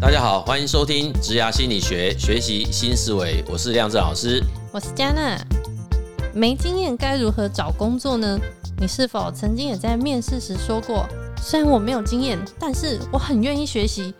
大家好，欢迎收听职涯心理学，学习新思维。我是亮震老师，我是嘉娜。没经验该如何找工作呢？你是否曾经也在面试时说过，虽然我没有经验，但是我很愿意学习。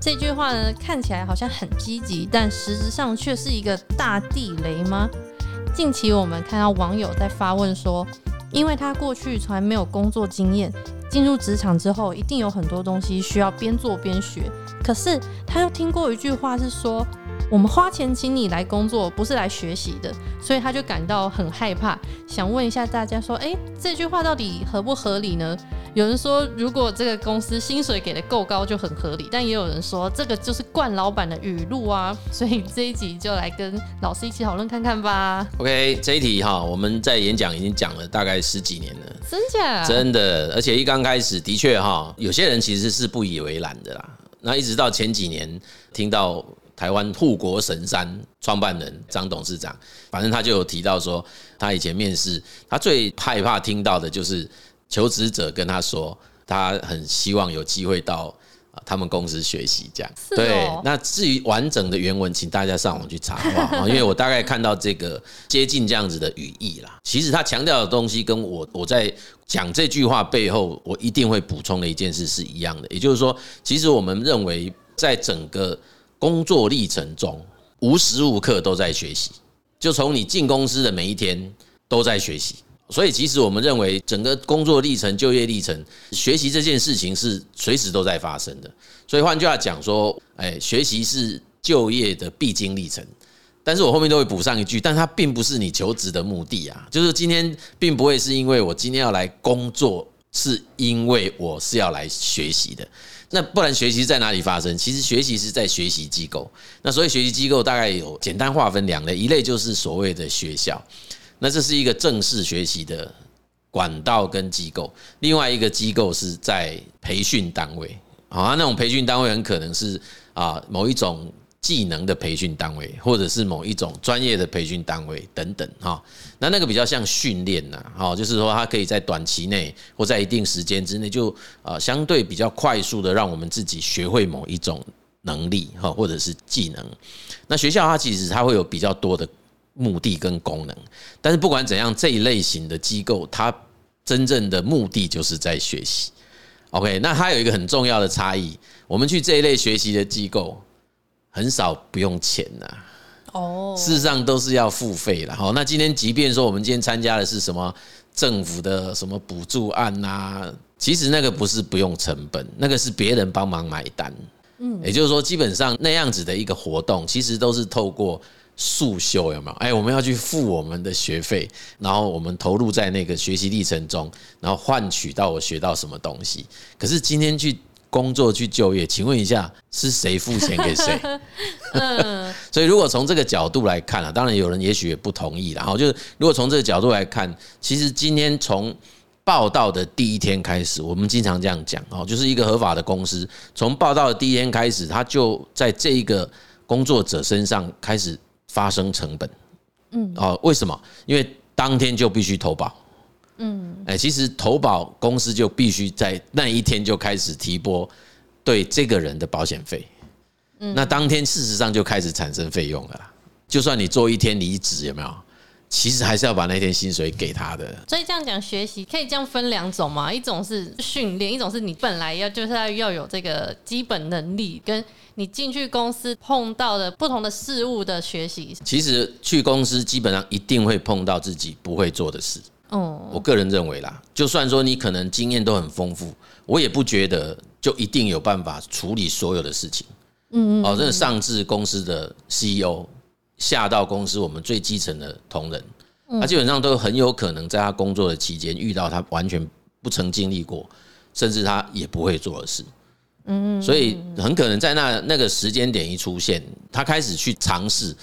这句话呢，看起来好像很积极，但实质上却是一个大地雷吗？近期我们看到网友在发问说，因为他过去从来没有工作经验，进入职场之后，一定有很多东西需要边做边学。可是他又听过一句话是说，我们花钱请你来工作，不是来学习的，所以他就感到很害怕。想问一下大家说，诶，这句话到底合不合理呢？有人说，如果这个公司薪水给的够高就很合理，但也有人说，这个就是惯老板的语录啊。所以这一集就来跟老师一起讨论看看吧。OK，这一题哈，我们在演讲已经讲了大概十几年了，真假？真的，而且一刚开始的确哈，有些人其实是不以为然的啦。那一直到前几年，听到台湾护国神山创办人张董事长，反正他就有提到说，他以前面试，他最害怕听到的就是。求职者跟他说，他很希望有机会到啊他们公司学习，这样。对。那至于完整的原文，请大家上网去查好不好？因为我大概看到这个接近这样子的语义啦。其实他强调的东西，跟我我在讲这句话背后，我一定会补充的一件事是一样的。也就是说，其实我们认为，在整个工作历程中，无时无刻都在学习，就从你进公司的每一天都在学习。所以，其实我们认为，整个工作历程、就业历程，学习这件事情是随时都在发生的。所以，换句话讲说，哎，学习是就业的必经历程。但是我后面都会补上一句，但它并不是你求职的目的啊。就是今天并不会是因为我今天要来工作，是因为我是要来学习的。那不然学习在哪里发生？其实学习是在学习机构。那所以学习机构大概有简单划分两类，一类就是所谓的学校。那这是一个正式学习的管道跟机构，另外一个机构是在培训单位，啊，那种培训单位很可能是啊某一种技能的培训单位，或者是某一种专业的培训单位等等，哈，那那个比较像训练呐，哈，就是说它可以在短期内或在一定时间之内，就啊相对比较快速的让我们自己学会某一种能力，哈，或者是技能。那学校它其实它会有比较多的。目的跟功能，但是不管怎样，这一类型的机构，它真正的目的就是在学习。OK，那它有一个很重要的差异，我们去这一类学习的机构，很少不用钱呐。哦，事实上都是要付费的。好，那今天即便说我们今天参加的是什么政府的什么补助案呐，其实那个不是不用成本，那个是别人帮忙买单。嗯，也就是说，基本上那样子的一个活动，其实都是透过。速修有没有？哎，我们要去付我们的学费，然后我们投入在那个学习历程中，然后换取到我学到什么东西。可是今天去工作去就业，请问一下是谁付钱给谁？所以如果从这个角度来看啊，当然有人也许也不同意。然后就是如果从这个角度来看，其实今天从报道的第一天开始，我们经常这样讲哦，就是一个合法的公司，从报道的第一天开始，他就在这一个工作者身上开始。发生成本，嗯，哦，为什么？因为当天就必须投保，嗯，哎，其实投保公司就必须在那一天就开始提拨对这个人的保险费，嗯，那当天事实上就开始产生费用了啦。就算你做一天离职，有没有？其实还是要把那天薪水给他的。所以这样讲，学习可以这样分两种嘛？一种是训练，一种是你本来要就是要要有这个基本能力，跟你进去公司碰到的不同的事物的学习。其实去公司基本上一定会碰到自己不会做的事。哦，我个人认为啦，就算说你可能经验都很丰富，我也不觉得就一定有办法处理所有的事情。嗯嗯。哦，真的上至公司的 CEO。下到公司，我们最基层的同仁，他基本上都很有可能在他工作的期间遇到他完全不曾经历过，甚至他也不会做的事。嗯，所以很可能在那那个时间点一出现，他开始去尝试。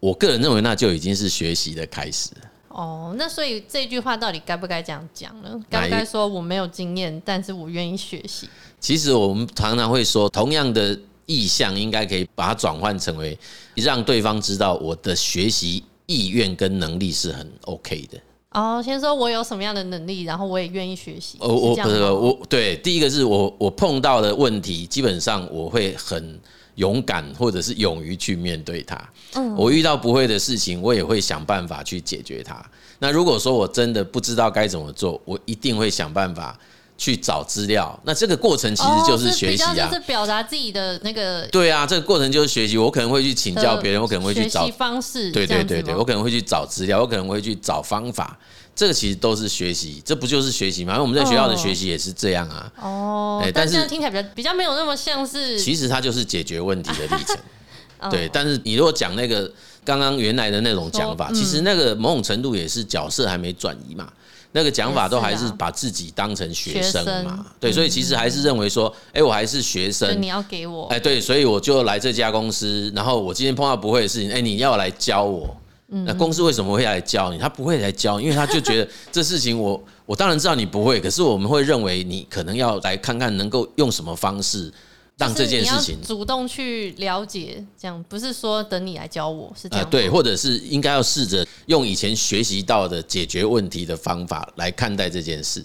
我个人认为，那就已经是学习的开始。哦，那所以这句话到底该不该这样讲呢？该不该说我没有经验，但是我愿意学习？其实我们常常会说，同样的。意向应该可以把它转换成为让对方知道我的学习意愿跟能力是很 OK 的。哦，先说我有什么样的能力，然后我也愿意学习。哦，我不是我对，第一个是我我碰到的问题，基本上我会很勇敢，或者是勇于去面对它。嗯，我遇到不会的事情，我也会想办法去解决它。那如果说我真的不知道该怎么做，我一定会想办法。去找资料，那这个过程其实就是学习啊，就是表达自己的那个。对啊，这个过程就是学习。我可能会去请教别人，我可能会去找方式。对对对对，我可能会去找资料，我可能会去找方法。这个其实都是学习，这不就是学习吗？因为我们在学校的学习也是这样啊。哦。但是听起来比较比较没有那么像是。其实它就是解决问题的历程。对，但是你如果讲那个刚刚原来的那种讲法，其实那个某种程度也是角色还没转移嘛。那个讲法都还是把自己当成学生嘛，对，所以其实还是认为说，哎，我还是学生，你要给我，哎，对，所以我就来这家公司，然后我今天碰到不会的事情，哎，你要来教我，那公司为什么会来教你？他不会来教，因为他就觉得 这事情我我当然知道你不会，可是我们会认为你可能要来看看能够用什么方式。让这件事情主动去了解，这样不是说等你来教我，是这样。对，或者是应该要试着用以前学习到的解决问题的方法来看待这件事。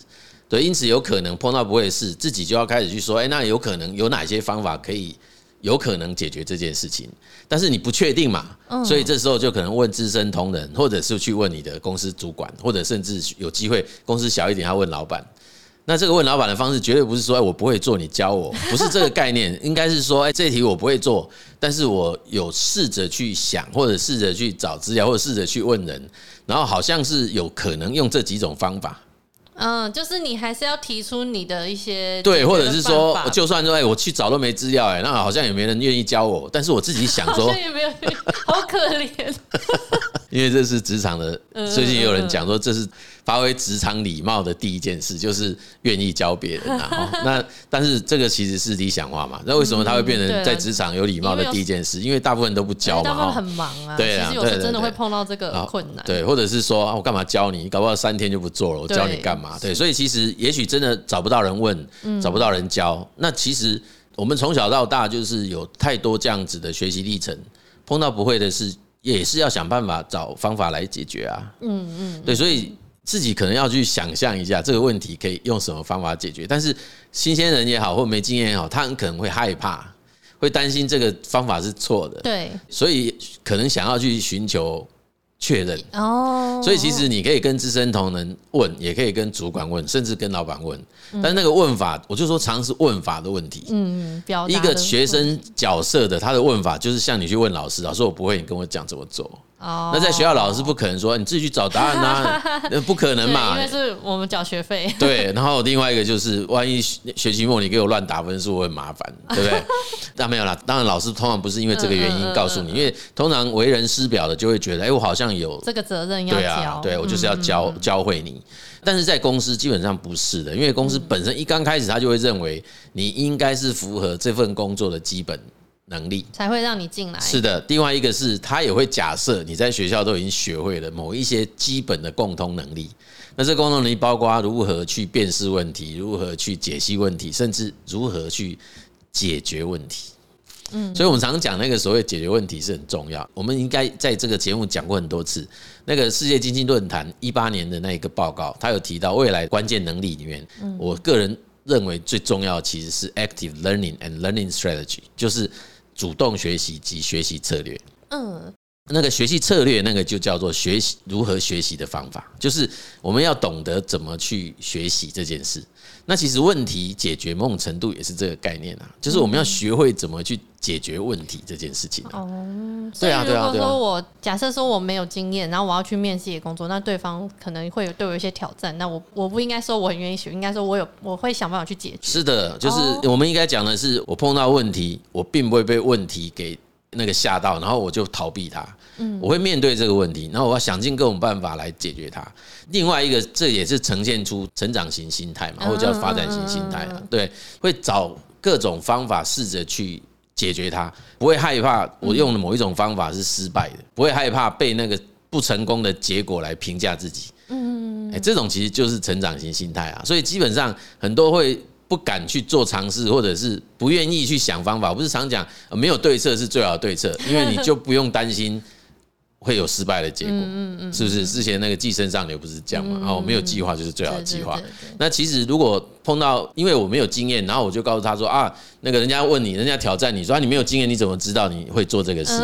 对，因此有可能碰到不会的事，自己就要开始去说，哎，那有可能有哪些方法可以有可能解决这件事情？但是你不确定嘛，所以这时候就可能问资深同仁，或者是去问你的公司主管，或者甚至有机会公司小一点，要问老板。那这个问老板的方式绝对不是说，哎，我不会做，你教我，不是这个概念，应该是说，哎，这题我不会做，但是我有试着去想，或者试着去找资料，或者试着去问人，然后好像是有可能用这几种方法。嗯，就是你还是要提出你的一些对，或者是说，就算说哎，我去找都没资料，哎，那好像也没人愿意教我。但是我自己想说，也没有，好可怜。因为这是职场的，最近也有人讲说，这是发挥职场礼貌的第一件事，就是愿意教别人啊。那但是这个其实是理想化嘛？那为什么他会变成在职场有礼貌的第一件事？因为大部分都不教嘛，哈，很忙啊。对啊，有时真的会碰到这个困难。对，或者是说，我干嘛教你？搞不好三天就不做了，我教你干嘛？对，所以其实也许真的找不到人问，找不到人教。那其实我们从小到大就是有太多这样子的学习历程，碰到不会的事，也是要想办法找方法来解决啊。嗯嗯，对，所以自己可能要去想象一下这个问题可以用什么方法解决。但是新鲜人也好，或没经验也好，他很可能会害怕，会担心这个方法是错的。对，所以可能想要去寻求。确认哦，所以其实你可以跟资深同仁问，也可以跟主管问，甚至跟老板问。但那个问法，我就说常是问法的问题。嗯，一个学生角色的他的问法，就是像你去问老师，老师我不会，你跟我讲怎么做。哦，那在学校老师不可能说你自己去找答案呐，不可能嘛，因为是我们缴学费。对，然后另外一个就是，万一学期末你给我乱打分数，我很麻烦，对不对？那没有啦，当然老师通常不是因为这个原因告诉你，因为通常为人师表的就会觉得，哎，我好像有这个责任要教，对，我就是要教教会你。但是在公司基本上不是的，因为公司本身一刚开始他就会认为你应该是符合这份工作的基本。能力才会让你进来。是的，另外一个是他也会假设你在学校都已经学会了某一些基本的共通能力。那这共同能力包括如何去辨识问题，如何去解析问题，甚至如何去解决问题。嗯，所以我们常讲那个所谓解决问题是很重要。我们应该在这个节目讲过很多次。那个世界经济论坛一八年的那一个报告，他有提到未来关键能力里面，我个人认为最重要的其实是 active learning and learning strategy，就是。主动学习及学习策略，嗯，那个学习策略，那个就叫做学习如何学习的方法，就是我们要懂得怎么去学习这件事。那其实问题解决某种程度也是这个概念啊，就是我们要学会怎么去解决问题这件事情。哦，对啊，对啊。如果说我假设说我没有经验，然后我要去面试一个工作，那对方可能会有对我有一些挑战，那我我不应该说我很愿意学，应该说我有我会想办法去解决。是的，就是我们应该讲的是，我碰到问题，我并不会被问题给那个吓到，然后我就逃避它。嗯，我会面对这个问题，然后我要想尽各种办法来解决它。另外一个，这也是呈现出成长型心态嘛，或者叫发展型心态。对，会找各种方法试着去解决它，不会害怕我用的某一种方法是失败的，不会害怕被那个不成功的结果来评价自己。嗯，哎，这种其实就是成长型心态啊。所以基本上很多会不敢去做尝试，或者是不愿意去想方法。我不是常讲没有对策是最好的对策，因为你就不用担心。会有失败的结果，嗯嗯，是不是？之前那个寄生上流不是这样嘛？然后没有计划就是最好的计划。那其实如果碰到，因为我没有经验，然后我就告诉他说啊，那个人家问你，人家挑战你说你没有经验，你怎么知道你会做这个事？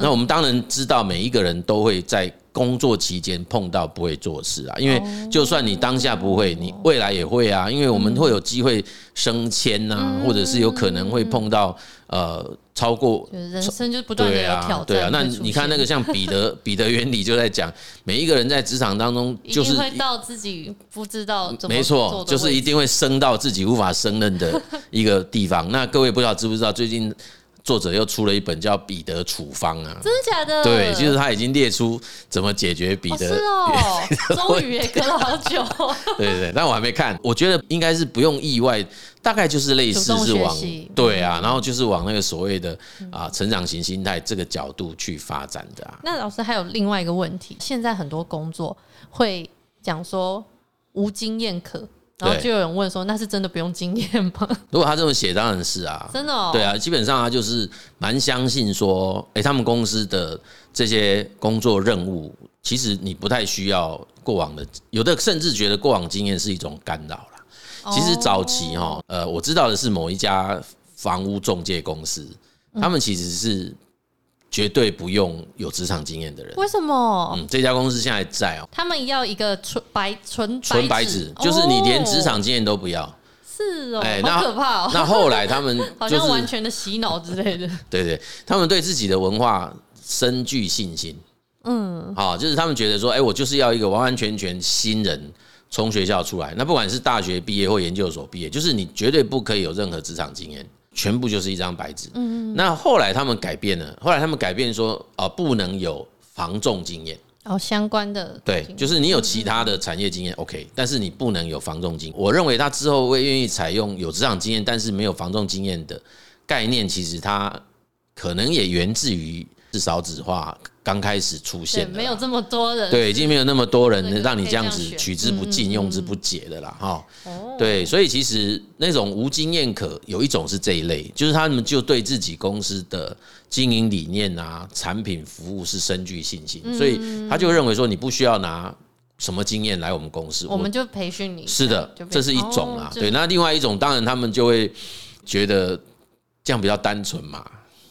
那我们当然知道，每一个人都会在工作期间碰到不会做事啊，因为就算你当下不会，你未来也会啊，因为我们会有机会升迁呐，或者是有可能会碰到呃。超过人生就不断的挑战，对啊，对啊。那你看那个像彼得 彼得原理就在讲，每一个人在职场当中就是会到自己不知道没错，就是一定会升到自己无法胜任的一个地方。那各位不知道知不知道最近？作者又出了一本叫《彼得处方》啊，真的假的？对，就是他已经列出怎么解决彼得。哦，终于也隔了好久。对对对，但我还没看。我觉得应该是不用意外，大概就是类似是往对啊，然后就是往那个所谓的啊成长型心态这个角度去发展的啊。那老师还有另外一个问题，现在很多工作会讲说无经验可。然后就有人问说：“那是真的不用经验吗？” 如果他这么写，当然是啊，真的哦。对啊，基本上他就是蛮相信说，哎，他们公司的这些工作任务，其实你不太需要过往的，有的甚至觉得过往经验是一种干扰啦。其实早期哈，呃，我知道的是某一家房屋中介公司，他们其实是。绝对不用有职场经验的人。为什么？嗯，这家公司现在在哦。他们要一个纯白纯纯白纸，就是你连职场经验都不要。是哦，哎，那可怕哦。那后来他们 好像完全的洗脑之类的。对对，他们对自己的文化深具信心。嗯，好，就是他们觉得说，哎，我就是要一个完完全全新人从学校出来，那不管是大学毕业或研究所毕业，就是你绝对不可以有任何职场经验。全部就是一张白纸。嗯，那后来他们改变了，后来他们改变说，啊，不能有防重经验。哦，相关的。对，就是你有其他的产业经验，OK，但是你不能有防重经验。我认为他之后会愿意采用有职场经验，但是没有防重经验的概念，其实它可能也源自于至少纸化。刚开始出现，没有这么多人，对，已经没有那么多人能让你这样子取之不尽、用之不竭的啦。哈。对，所以其实那种无经验可有一种是这一类，就是他们就对自己公司的经营理念啊、产品服务是深具信心，所以他就认为说你不需要拿什么经验来我们公司，我们就培训你。是的，这是一种啊。对，那另外一种当然他们就会觉得这样比较单纯嘛。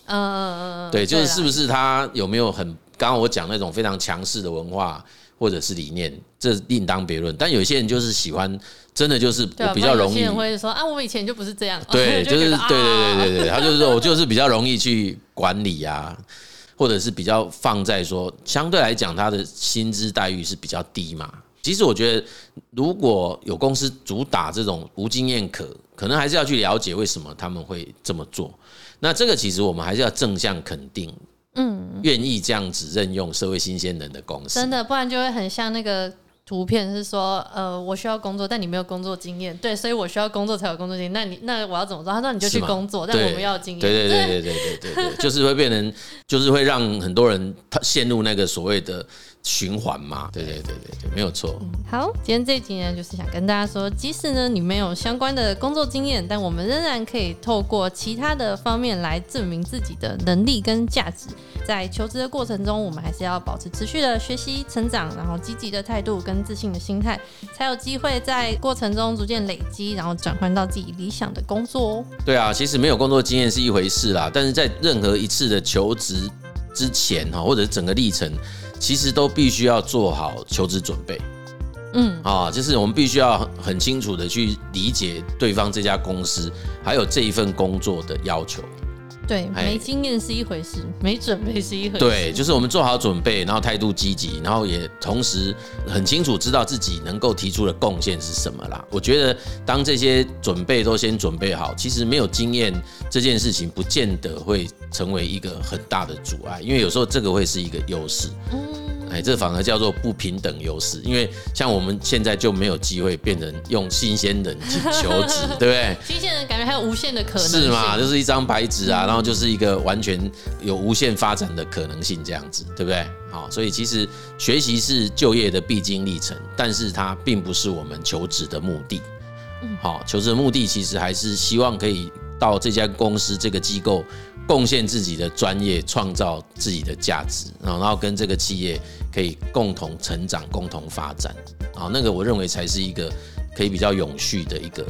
嗯嗯嗯，对，就是是不是他有没有很。刚刚我讲那种非常强势的文化或者是理念，这另当别论。但有些人就是喜欢，真的就是我比较容易。有些人会说啊，我以前就不是这样。对，就是对对对对对，他就是说我就是 比较容易去管理啊，或者是比较放在说相对来讲，他的薪资待遇是比较低嘛。其实我觉得，如果有公司主打这种无经验可，可能还是要去了解为什么他们会这么做。那这个其实我们还是要正向肯定。嗯，愿意这样子任用社会新鲜人的公司，真的，不然就会很像那个图片，是说，呃，我需要工作，但你没有工作经验，对，所以我需要工作才有工作经验。那你，那我要怎么做？他说你就去工作，但我们要经验。对对对对对对对对，就是会变成，就是会让很多人他陷入那个所谓的。循环嘛，对对对对对，没有错。好，今天这一集呢，就是想跟大家说，即使呢你没有相关的工作经验，但我们仍然可以透过其他的方面来证明自己的能力跟价值。在求职的过程中，我们还是要保持持续的学习、成长，然后积极的态度跟自信的心态，才有机会在过程中逐渐累积，然后转换到自己理想的工作哦。对啊，其实没有工作经验是一回事啦，但是在任何一次的求职之前哈，或者是整个历程。其实都必须要做好求职准备，嗯，啊，就是我们必须要很清楚的去理解对方这家公司还有这一份工作的要求。对，没经验是一回事，没准备是一回事。对，就是我们做好准备，然后态度积极，然后也同时很清楚知道自己能够提出的贡献是什么啦。我觉得当这些准备都先准备好，其实没有经验这件事情不见得会成为一个很大的阻碍，因为有时候这个会是一个优势。嗯。哎，这反而叫做不平等优势，因为像我们现在就没有机会变成用新鲜人去求职，对不对？新鲜人感觉还有无限的可能，是嘛？就是一张白纸啊，然后就是一个完全有无限发展的可能性，这样子，对不对？好，所以其实学习是就业的必经历程，但是它并不是我们求职的目的。好，求职的目的其实还是希望可以到这家公司这个机构贡献自己的专业，创造自己的价值，然后跟这个企业可以共同成长、共同发展啊，那个我认为才是一个可以比较永续的一个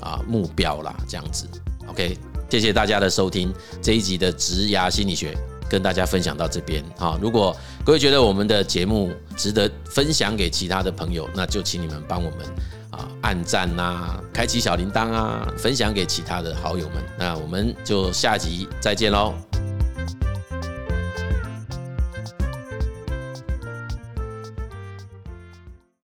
啊目标啦，这样子。OK，谢谢大家的收听这一集的职涯心理学，跟大家分享到这边啊。如果各位觉得我们的节目值得分享给其他的朋友，那就请你们帮我们啊按赞啊，开启小铃铛啊，分享给其他的好友们。那我们就下集再见喽。